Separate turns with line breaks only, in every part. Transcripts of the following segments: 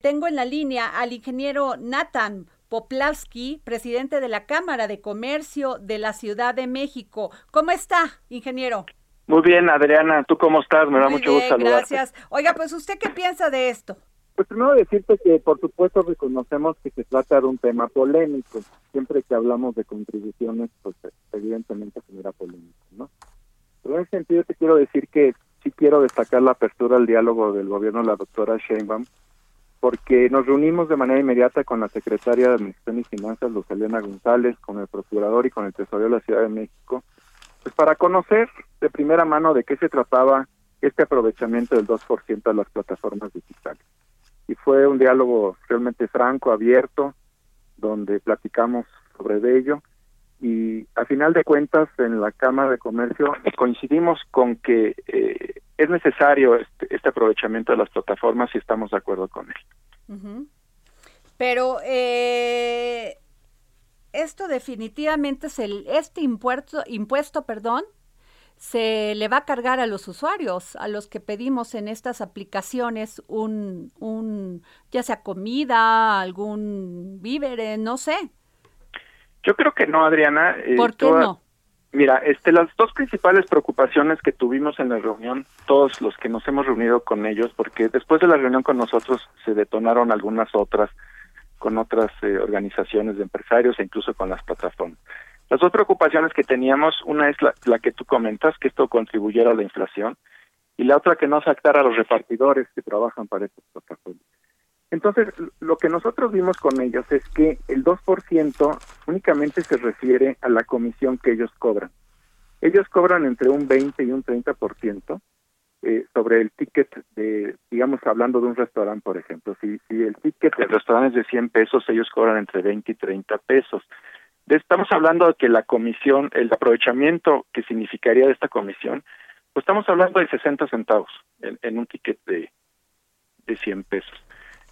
Tengo en la línea al ingeniero Nathan Poplavsky, presidente de la Cámara de Comercio de la Ciudad de México. ¿Cómo está, ingeniero?
Muy bien, Adriana, ¿tú cómo estás? Me da mucho
bien,
gusto saludarte.
Gracias. Oiga, pues usted qué piensa de esto?
Pues primero decirte que por supuesto reconocemos que se trata de un tema polémico. Siempre que hablamos de contribuciones, pues evidentemente genera polémica, ¿no? Pero en ese sentido te quiero decir que sí quiero destacar la apertura al diálogo del gobierno de la doctora Sheinbaum, porque nos reunimos de manera inmediata con la secretaria de Administración y Finanzas, Luz Elena González, con el procurador y con el tesorero de la Ciudad de México, pues para conocer de primera mano de qué se trataba este aprovechamiento del 2% de las plataformas digitales. Y fue un diálogo realmente franco, abierto, donde platicamos sobre ello y a final de cuentas en la Cámara de Comercio coincidimos con que eh, es necesario este, aprovechamiento de las plataformas y estamos de acuerdo con él.
Pero eh, esto definitivamente es el, este impuesto, impuesto, perdón, se le va a cargar a los usuarios, a los que pedimos en estas aplicaciones un, un ya sea comida, algún víver, no sé.
Yo creo que no, Adriana. eh,
¿Por qué
toda-
no?
Mira, este, las dos principales preocupaciones que tuvimos en la reunión, todos los que nos hemos reunido con ellos, porque después de la reunión con nosotros se detonaron algunas otras con otras eh, organizaciones de empresarios e incluso con las plataformas. Las dos preocupaciones que teníamos, una es la, la que tú comentas, que esto contribuyera a la inflación, y la otra que no afectara a los repartidores que trabajan para estas plataformas. Entonces, lo que nosotros vimos con ellos es que el 2% únicamente se refiere a la comisión que ellos cobran. Ellos cobran entre un 20 y un 30% eh, sobre el ticket de, digamos, hablando de un restaurante, por ejemplo. Si, si el ticket del restaurante es de 100 pesos, ellos cobran entre 20 y 30 pesos. Estamos hablando de que la comisión, el aprovechamiento que significaría de esta comisión, pues estamos hablando de 60 centavos en, en un ticket de, de 100 pesos.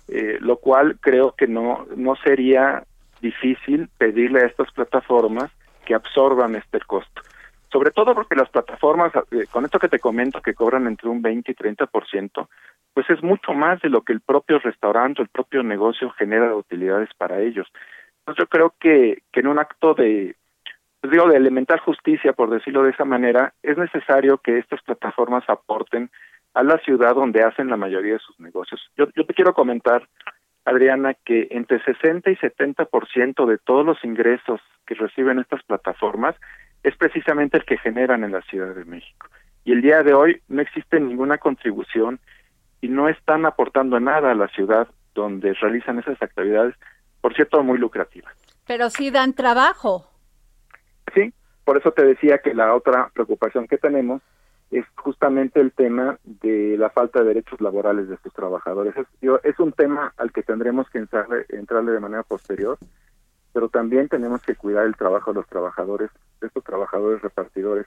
Eh, lo cual creo que no, no sería difícil pedirle a estas plataformas que absorban este costo. Sobre todo porque las plataformas, eh, con esto que te comento, que cobran entre un 20 y 30%, pues es mucho más de lo que el propio restaurante, el propio negocio genera de utilidades para ellos. Entonces yo creo que, que en un acto de, pues digo, de elemental justicia, por decirlo de esa manera, es necesario que estas plataformas aporten a la ciudad donde hacen la mayoría de sus negocios. Yo, yo te quiero comentar, Adriana, que entre 60 y 70% de todos los ingresos que reciben estas plataformas es precisamente el que generan en la Ciudad de México. Y el día de hoy no existe ninguna contribución y no están aportando nada a la ciudad donde realizan esas actividades, por cierto, muy lucrativas.
Pero sí dan trabajo.
Sí, por eso te decía que la otra preocupación que tenemos es justamente el tema de la falta de derechos laborales de estos trabajadores. Es, yo- es un tema al que tendremos que entrarle, entrarle de manera posterior, pero también tenemos que cuidar el trabajo de los trabajadores, de estos trabajadores repartidores,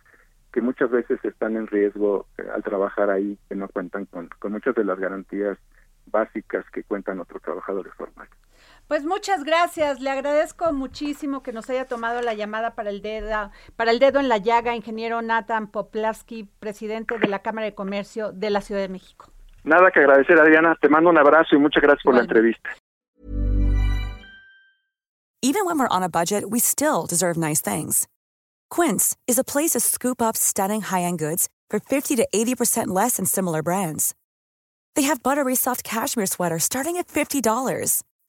que muchas veces están en riesgo eh, al trabajar ahí, que no cuentan con, con muchas de las garantías básicas que cuentan otros trabajadores formales.
Pues muchas gracias, le agradezco muchísimo que nos haya tomado la llamada para el dedo, para el dedo en la llaga, ingeniero Nathan Poplavsky, presidente de la Cámara de Comercio de la Ciudad de México.
Nada que agradecer, Adriana. Te mando un abrazo y muchas gracias por la entrevista.
Even when we're on a budget, we still deserve nice things. Quince is a place to scoop up stunning high-end goods for 50 to 80% less than similar brands. They have buttery soft cashmere sweaters starting at $50,